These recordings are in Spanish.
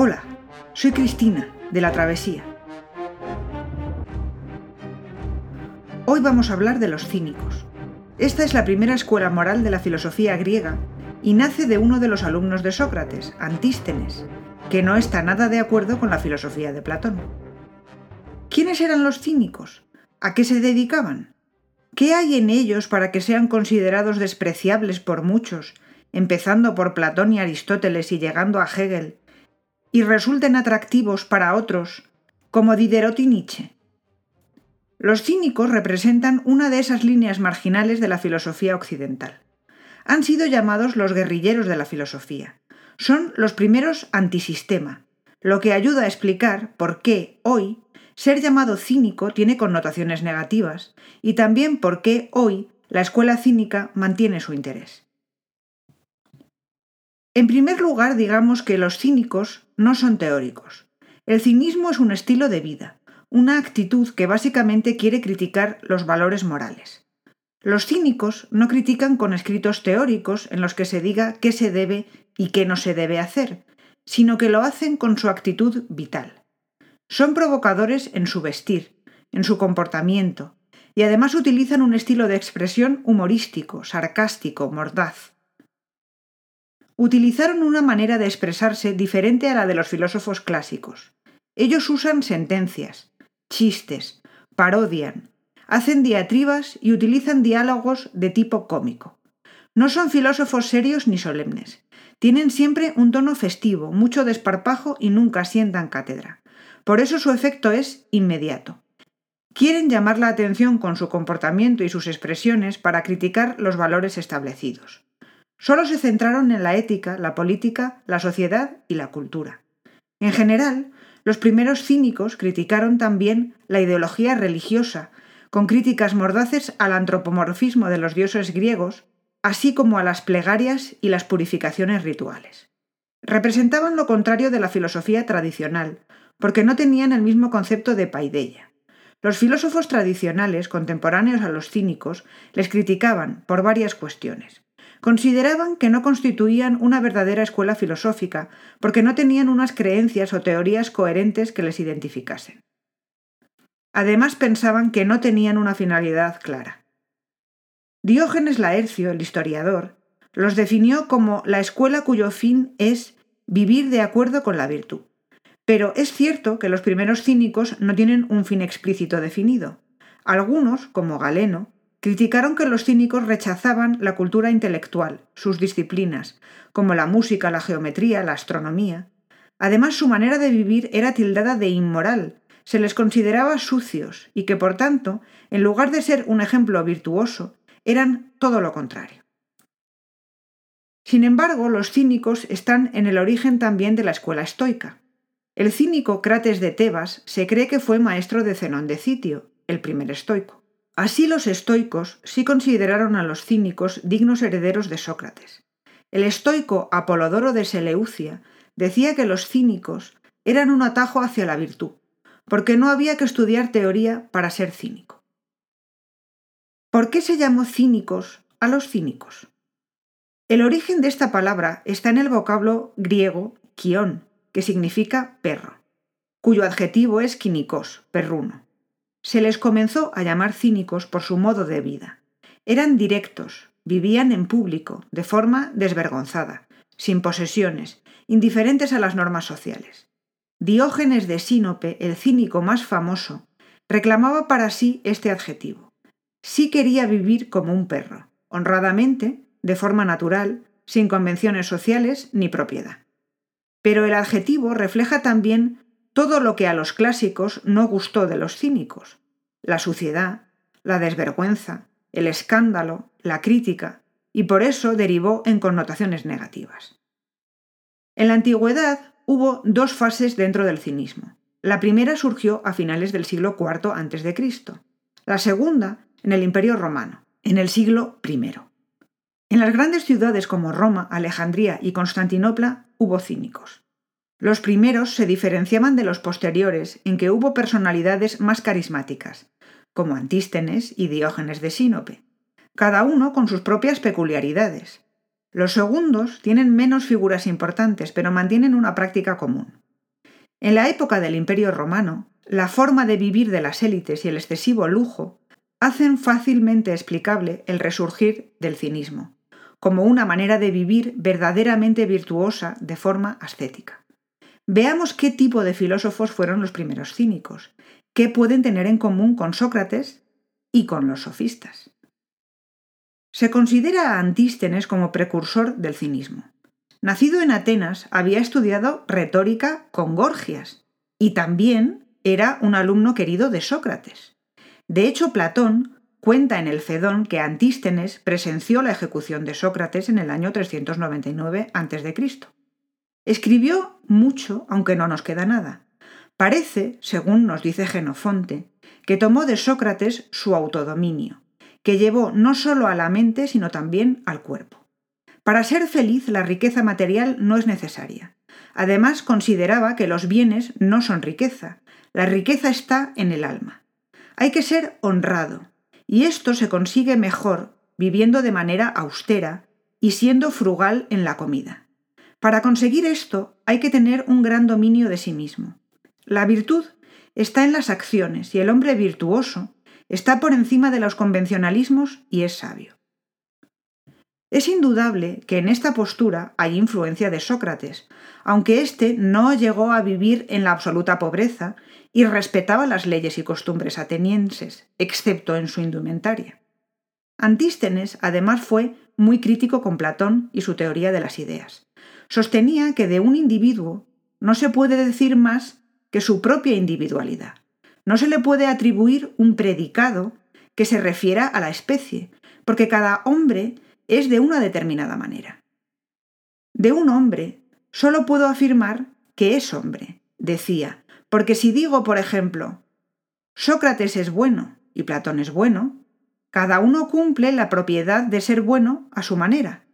Hola, soy Cristina, de la Travesía. Hoy vamos a hablar de los cínicos. Esta es la primera escuela moral de la filosofía griega y nace de uno de los alumnos de Sócrates, Antístenes, que no está nada de acuerdo con la filosofía de Platón. ¿Quiénes eran los cínicos? ¿A qué se dedicaban? ¿Qué hay en ellos para que sean considerados despreciables por muchos, empezando por Platón y Aristóteles y llegando a Hegel, y resulten atractivos para otros, como Diderot y Nietzsche? Los cínicos representan una de esas líneas marginales de la filosofía occidental. Han sido llamados los guerrilleros de la filosofía. Son los primeros antisistema, lo que ayuda a explicar por qué hoy ser llamado cínico tiene connotaciones negativas y también por qué hoy la escuela cínica mantiene su interés. En primer lugar, digamos que los cínicos no son teóricos. El cinismo es un estilo de vida, una actitud que básicamente quiere criticar los valores morales. Los cínicos no critican con escritos teóricos en los que se diga qué se debe y qué no se debe hacer, sino que lo hacen con su actitud vital. Son provocadores en su vestir, en su comportamiento, y además utilizan un estilo de expresión humorístico, sarcástico, mordaz. Utilizaron una manera de expresarse diferente a la de los filósofos clásicos. Ellos usan sentencias, chistes, parodian, hacen diatribas y utilizan diálogos de tipo cómico. No son filósofos serios ni solemnes. Tienen siempre un tono festivo, mucho desparpajo y nunca sientan cátedra. Por eso su efecto es inmediato. Quieren llamar la atención con su comportamiento y sus expresiones para criticar los valores establecidos. Solo se centraron en la ética, la política, la sociedad y la cultura. En general, los primeros cínicos criticaron también la ideología religiosa, con críticas mordaces al antropomorfismo de los dioses griegos, así como a las plegarias y las purificaciones rituales. Representaban lo contrario de la filosofía tradicional, porque no tenían el mismo concepto de paideia. Los filósofos tradicionales, contemporáneos a los cínicos, les criticaban por varias cuestiones. Consideraban que no constituían una verdadera escuela filosófica porque no tenían unas creencias o teorías coherentes que les identificasen. Además pensaban que no tenían una finalidad clara. Diógenes Laercio, el historiador, los definió como la escuela cuyo fin es vivir de acuerdo con la virtud. Pero es cierto que los primeros cínicos no tienen un fin explícito definido. Algunos, como Galeno, Criticaron que los cínicos rechazaban la cultura intelectual, sus disciplinas, como la música, la geometría, la astronomía. Además, su manera de vivir era tildada de inmoral, se les consideraba sucios y que, por tanto, en lugar de ser un ejemplo virtuoso, eran todo lo contrario. Sin embargo, los cínicos están en el origen también de la escuela estoica. El cínico Crates de Tebas se cree que fue maestro de Zenón de Citio, el primer estoico. Así los estoicos sí consideraron a los cínicos dignos herederos de Sócrates. El estoico Apolodoro de Seleucia decía que los cínicos eran un atajo hacia la virtud, porque no había que estudiar teoría para ser cínico. ¿Por qué se llamó cínicos a los cínicos? El origen de esta palabra está en el vocablo griego kion, que significa perro, cuyo adjetivo es quinicos, perruno. Se les comenzó a llamar cínicos por su modo de vida. Eran directos, vivían en público, de forma desvergonzada, sin posesiones, indiferentes a las normas sociales. Diógenes de Sinope, el cínico más famoso, reclamaba para sí este adjetivo. Sí quería vivir como un perro, honradamente, de forma natural, sin convenciones sociales ni propiedad. Pero el adjetivo refleja también todo lo que a los clásicos no gustó de los cínicos, la suciedad, la desvergüenza, el escándalo, la crítica, y por eso derivó en connotaciones negativas. En la antigüedad hubo dos fases dentro del cinismo. La primera surgió a finales del siglo IV a.C., la segunda en el Imperio Romano, en el siglo I. En las grandes ciudades como Roma, Alejandría y Constantinopla hubo cínicos. Los primeros se diferenciaban de los posteriores en que hubo personalidades más carismáticas, como Antístenes y Diógenes de Sinope, cada uno con sus propias peculiaridades. Los segundos tienen menos figuras importantes, pero mantienen una práctica común. En la época del Imperio romano, la forma de vivir de las élites y el excesivo lujo hacen fácilmente explicable el resurgir del cinismo, como una manera de vivir verdaderamente virtuosa de forma ascética. Veamos qué tipo de filósofos fueron los primeros cínicos, qué pueden tener en común con Sócrates y con los sofistas. Se considera a Antístenes como precursor del cinismo. Nacido en Atenas, había estudiado retórica con Gorgias y también era un alumno querido de Sócrates. De hecho, Platón cuenta en el Fedón que Antístenes presenció la ejecución de Sócrates en el año 399 a.C. Escribió mucho, aunque no nos queda nada. Parece, según nos dice Genofonte, que tomó de Sócrates su autodominio, que llevó no solo a la mente, sino también al cuerpo. Para ser feliz la riqueza material no es necesaria. Además, consideraba que los bienes no son riqueza, la riqueza está en el alma. Hay que ser honrado, y esto se consigue mejor viviendo de manera austera y siendo frugal en la comida. Para conseguir esto hay que tener un gran dominio de sí mismo. La virtud está en las acciones y el hombre virtuoso está por encima de los convencionalismos y es sabio. Es indudable que en esta postura hay influencia de Sócrates, aunque éste no llegó a vivir en la absoluta pobreza y respetaba las leyes y costumbres atenienses, excepto en su indumentaria. Antístenes, además, fue muy crítico con Platón y su teoría de las ideas. Sostenía que de un individuo no se puede decir más que su propia individualidad. No se le puede atribuir un predicado que se refiera a la especie, porque cada hombre es de una determinada manera. De un hombre solo puedo afirmar que es hombre, decía, porque si digo, por ejemplo, Sócrates es bueno y Platón es bueno, cada uno cumple la propiedad de ser bueno a su manera.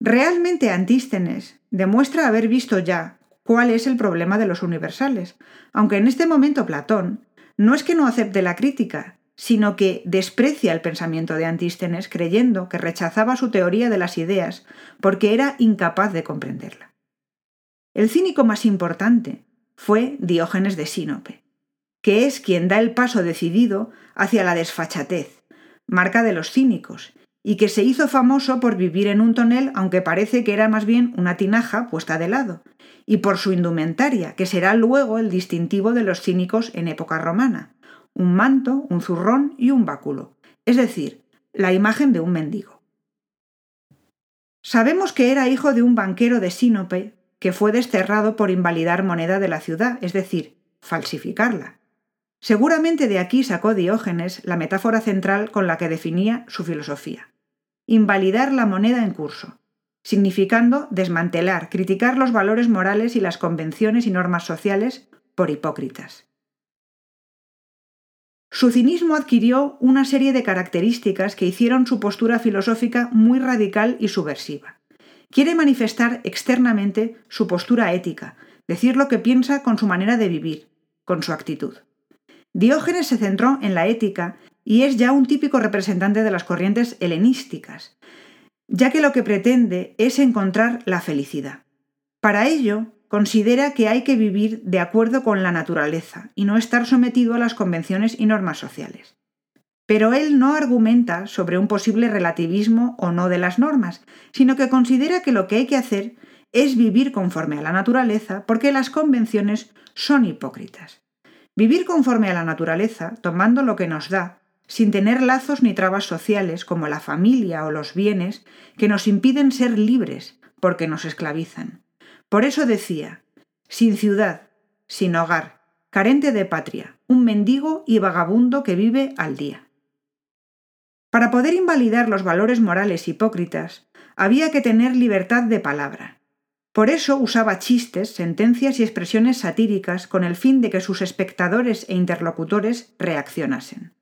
Realmente Antístenes demuestra haber visto ya cuál es el problema de los universales, aunque en este momento Platón no es que no acepte la crítica, sino que desprecia el pensamiento de Antístenes creyendo que rechazaba su teoría de las ideas porque era incapaz de comprenderla. El cínico más importante fue Diógenes de Sinope, que es quien da el paso decidido hacia la desfachatez, marca de los cínicos, y que se hizo famoso por vivir en un tonel aunque parece que era más bien una tinaja puesta de lado, y por su indumentaria, que será luego el distintivo de los cínicos en época romana, un manto, un zurrón y un báculo, es decir, la imagen de un mendigo. Sabemos que era hijo de un banquero de Sínope que fue desterrado por invalidar moneda de la ciudad, es decir, falsificarla. Seguramente de aquí sacó Diógenes la metáfora central con la que definía su filosofía. Invalidar la moneda en curso, significando desmantelar, criticar los valores morales y las convenciones y normas sociales por hipócritas. Su cinismo adquirió una serie de características que hicieron su postura filosófica muy radical y subversiva. Quiere manifestar externamente su postura ética, decir lo que piensa con su manera de vivir, con su actitud. Diógenes se centró en la ética y es ya un típico representante de las corrientes helenísticas, ya que lo que pretende es encontrar la felicidad. Para ello, considera que hay que vivir de acuerdo con la naturaleza y no estar sometido a las convenciones y normas sociales. Pero él no argumenta sobre un posible relativismo o no de las normas, sino que considera que lo que hay que hacer es vivir conforme a la naturaleza porque las convenciones son hipócritas. Vivir conforme a la naturaleza, tomando lo que nos da, sin tener lazos ni trabas sociales como la familia o los bienes que nos impiden ser libres porque nos esclavizan. Por eso decía, sin ciudad, sin hogar, carente de patria, un mendigo y vagabundo que vive al día. Para poder invalidar los valores morales hipócritas, había que tener libertad de palabra. Por eso usaba chistes, sentencias y expresiones satíricas con el fin de que sus espectadores e interlocutores reaccionasen.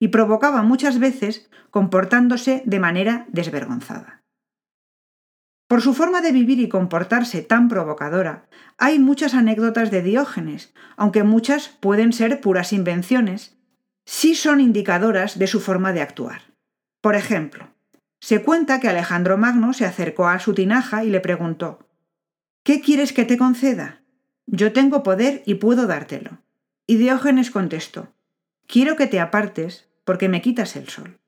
Y provocaba muchas veces comportándose de manera desvergonzada. Por su forma de vivir y comportarse tan provocadora, hay muchas anécdotas de Diógenes, aunque muchas pueden ser puras invenciones, sí son indicadoras de su forma de actuar. Por ejemplo, se cuenta que Alejandro Magno se acercó a su tinaja y le preguntó ¿Qué quieres que te conceda? Yo tengo poder y puedo dártelo. Y Diógenes contestó, Quiero que te apartes porque me quitas el sol.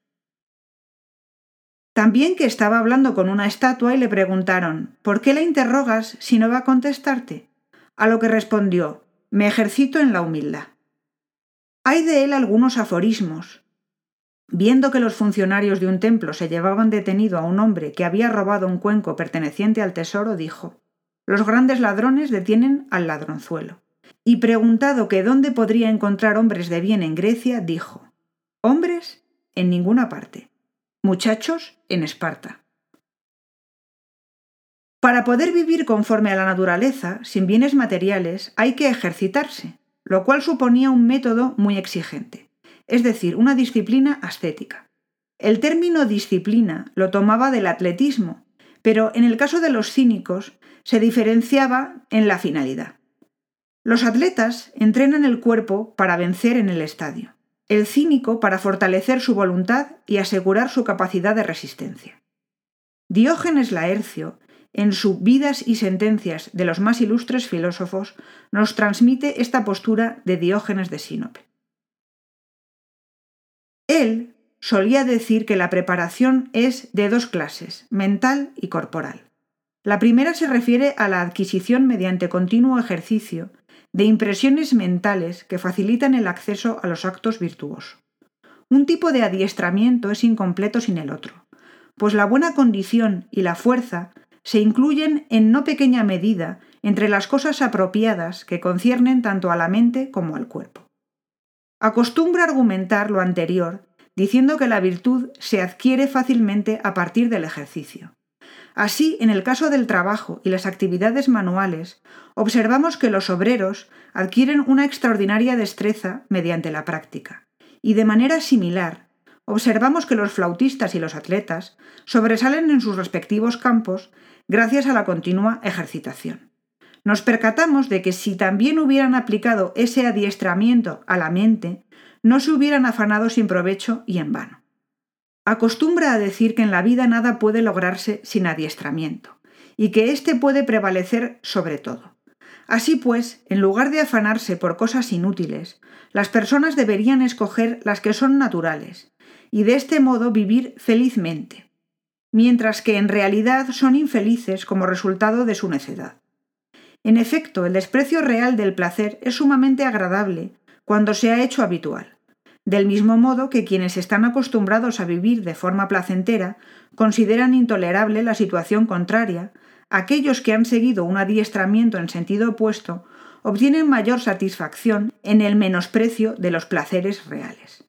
También que estaba hablando con una estatua y le preguntaron, ¿por qué la interrogas si no va a contestarte? A lo que respondió, me ejercito en la humildad. Hay de él algunos aforismos. Viendo que los funcionarios de un templo se llevaban detenido a un hombre que había robado un cuenco perteneciente al tesoro, dijo, los grandes ladrones detienen al ladronzuelo. Y preguntado que dónde podría encontrar hombres de bien en Grecia, dijo, hombres en ninguna parte Muchachos en Esparta. Para poder vivir conforme a la naturaleza, sin bienes materiales, hay que ejercitarse, lo cual suponía un método muy exigente, es decir, una disciplina ascética. El término disciplina lo tomaba del atletismo, pero en el caso de los cínicos se diferenciaba en la finalidad. Los atletas entrenan el cuerpo para vencer en el estadio el cínico para fortalecer su voluntad y asegurar su capacidad de resistencia. Diógenes Laercio, en sus Vidas y Sentencias de los más ilustres filósofos, nos transmite esta postura de Diógenes de Sinope. Él solía decir que la preparación es de dos clases, mental y corporal. La primera se refiere a la adquisición mediante continuo ejercicio de impresiones mentales que facilitan el acceso a los actos virtuosos. Un tipo de adiestramiento es incompleto sin el otro, pues la buena condición y la fuerza se incluyen en no pequeña medida entre las cosas apropiadas que conciernen tanto a la mente como al cuerpo. Acostumbra argumentar lo anterior diciendo que la virtud se adquiere fácilmente a partir del ejercicio. Así, en el caso del trabajo y las actividades manuales, observamos que los obreros adquieren una extraordinaria destreza mediante la práctica. Y de manera similar, observamos que los flautistas y los atletas sobresalen en sus respectivos campos gracias a la continua ejercitación. Nos percatamos de que si también hubieran aplicado ese adiestramiento a la mente, no se hubieran afanado sin provecho y en vano. Acostumbra a decir que en la vida nada puede lograrse sin adiestramiento, y que éste puede prevalecer sobre todo. Así pues, en lugar de afanarse por cosas inútiles, las personas deberían escoger las que son naturales, y de este modo vivir felizmente, mientras que en realidad son infelices como resultado de su necedad. En efecto, el desprecio real del placer es sumamente agradable cuando se ha hecho habitual del mismo modo que quienes están acostumbrados a vivir de forma placentera consideran intolerable la situación contraria, aquellos que han seguido un adiestramiento en sentido opuesto obtienen mayor satisfacción en el menosprecio de los placeres reales.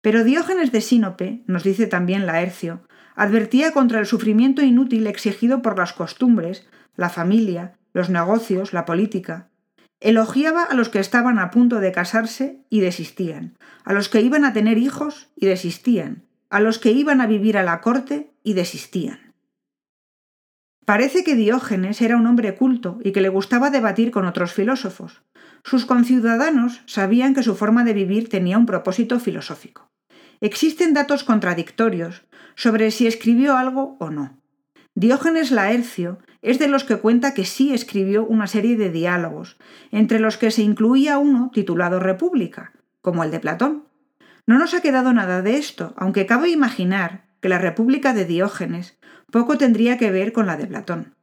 Pero Diógenes de Sinope, nos dice también Laercio, advertía contra el sufrimiento inútil exigido por las costumbres, la familia, los negocios, la política, Elogiaba a los que estaban a punto de casarse y desistían, a los que iban a tener hijos y desistían, a los que iban a vivir a la corte y desistían. Parece que Diógenes era un hombre culto y que le gustaba debatir con otros filósofos. Sus conciudadanos sabían que su forma de vivir tenía un propósito filosófico. Existen datos contradictorios sobre si escribió algo o no. Diógenes Laercio es de los que cuenta que sí escribió una serie de diálogos, entre los que se incluía uno titulado República, como el de Platón. No nos ha quedado nada de esto, aunque cabe imaginar que la República de Diógenes poco tendría que ver con la de Platón.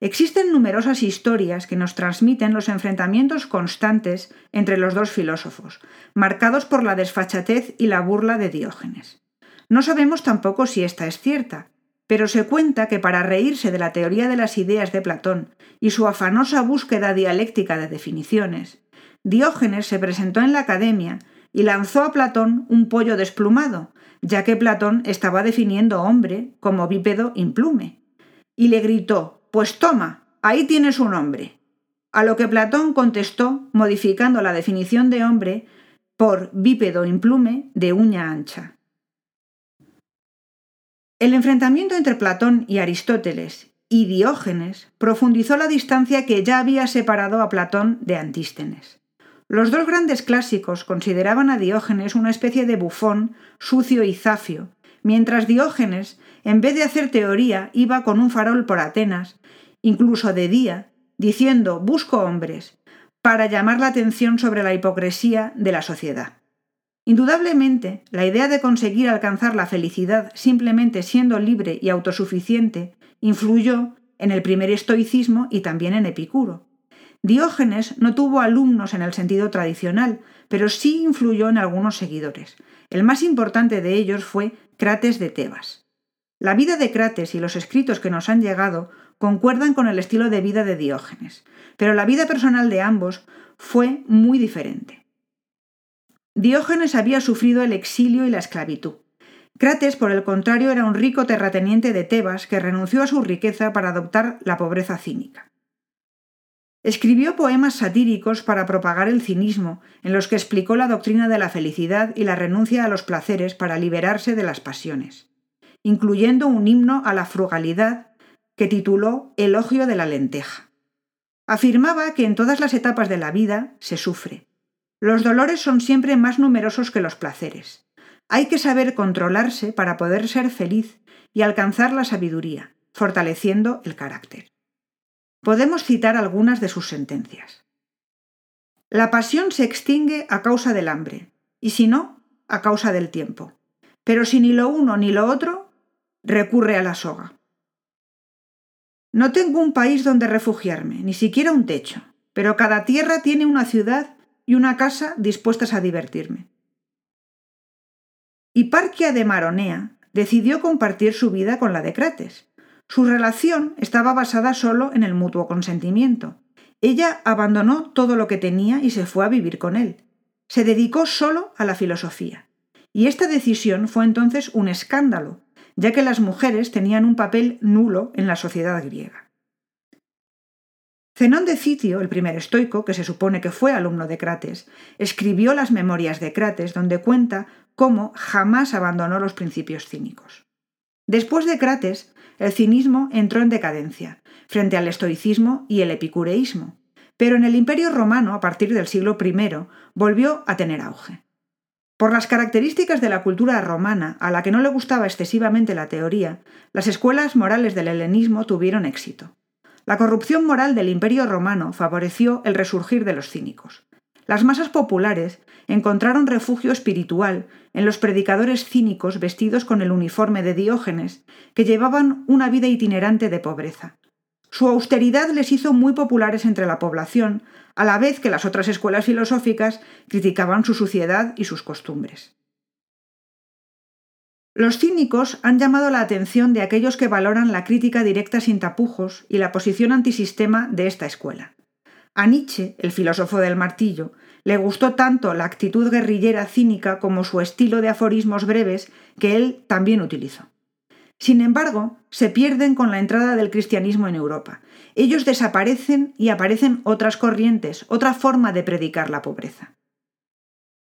Existen numerosas historias que nos transmiten los enfrentamientos constantes entre los dos filósofos, marcados por la desfachatez y la burla de Diógenes. No sabemos tampoco si esta es cierta, pero se cuenta que para reírse de la teoría de las ideas de Platón y su afanosa búsqueda dialéctica de definiciones, Diógenes se presentó en la academia y lanzó a Platón un pollo desplumado, ya que Platón estaba definiendo hombre como bípedo implume. Y le gritó, Pues toma, ahí tienes un hombre. A lo que Platón contestó modificando la definición de hombre por bípedo implume de uña ancha. El enfrentamiento entre Platón y Aristóteles y Diógenes profundizó la distancia que ya había separado a Platón de Antístenes. Los dos grandes clásicos consideraban a Diógenes una especie de bufón sucio y zafio, mientras Diógenes, en vez de hacer teoría, iba con un farol por Atenas, incluso de día, diciendo busco hombres, para llamar la atención sobre la hipocresía de la sociedad. Indudablemente, la idea de conseguir alcanzar la felicidad simplemente siendo libre y autosuficiente influyó en el primer estoicismo y también en Epicuro. Diógenes no tuvo alumnos en el sentido tradicional, pero sí influyó en algunos seguidores. El más importante de ellos fue Crates de Tebas. La vida de Crates y los escritos que nos han llegado concuerdan con el estilo de vida de Diógenes, pero la vida personal de ambos fue muy diferente. Diógenes había sufrido el exilio y la esclavitud. Crates, por el contrario, era un rico terrateniente de Tebas que renunció a su riqueza para adoptar la pobreza cínica. Escribió poemas satíricos para propagar el cinismo, en los que explicó la doctrina de la felicidad y la renuncia a los placeres para liberarse de las pasiones, incluyendo un himno a la frugalidad que tituló Elogio de la lenteja. Afirmaba que en todas las etapas de la vida se sufre. Los dolores son siempre más numerosos que los placeres. Hay que saber controlarse para poder ser feliz y alcanzar la sabiduría, fortaleciendo el carácter. Podemos citar algunas de sus sentencias. La pasión se extingue a causa del hambre, y si no, a causa del tiempo. Pero si ni lo uno ni lo otro, recurre a la soga. No tengo un país donde refugiarme, ni siquiera un techo, pero cada tierra tiene una ciudad y una casa dispuestas a divertirme. Hiparquia de Maronea decidió compartir su vida con la de Crates. Su relación estaba basada solo en el mutuo consentimiento. Ella abandonó todo lo que tenía y se fue a vivir con él. Se dedicó solo a la filosofía. Y esta decisión fue entonces un escándalo, ya que las mujeres tenían un papel nulo en la sociedad griega. Zenón de Citio, el primer estoico, que se supone que fue alumno de Crates, escribió las Memorias de Crates, donde cuenta cómo jamás abandonó los principios cínicos. Después de Crates, el cinismo entró en decadencia, frente al estoicismo y el epicureísmo, pero en el Imperio romano, a partir del siglo I, volvió a tener auge. Por las características de la cultura romana, a la que no le gustaba excesivamente la teoría, las escuelas morales del helenismo tuvieron éxito. La corrupción moral del Imperio romano favoreció el resurgir de los cínicos. Las masas populares encontraron refugio espiritual en los predicadores cínicos vestidos con el uniforme de Diógenes, que llevaban una vida itinerante de pobreza. Su austeridad les hizo muy populares entre la población, a la vez que las otras escuelas filosóficas criticaban su suciedad y sus costumbres. Los cínicos han llamado la atención de aquellos que valoran la crítica directa sin tapujos y la posición antisistema de esta escuela. A Nietzsche, el filósofo del martillo, le gustó tanto la actitud guerrillera cínica como su estilo de aforismos breves que él también utilizó. Sin embargo, se pierden con la entrada del cristianismo en Europa. Ellos desaparecen y aparecen otras corrientes, otra forma de predicar la pobreza.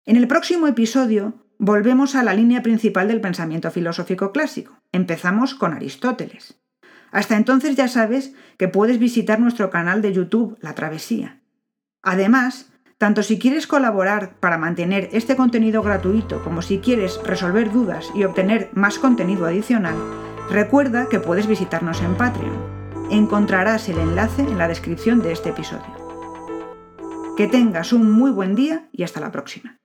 En el próximo episodio volvemos a la línea principal del pensamiento filosófico clásico. Empezamos con Aristóteles. Hasta entonces ya sabes que puedes visitar nuestro canal de YouTube La Travesía. Además, tanto si quieres colaborar para mantener este contenido gratuito como si quieres resolver dudas y obtener más contenido adicional, recuerda que puedes visitarnos en Patreon. Encontrarás el enlace en la descripción de este episodio. Que tengas un muy buen día y hasta la próxima.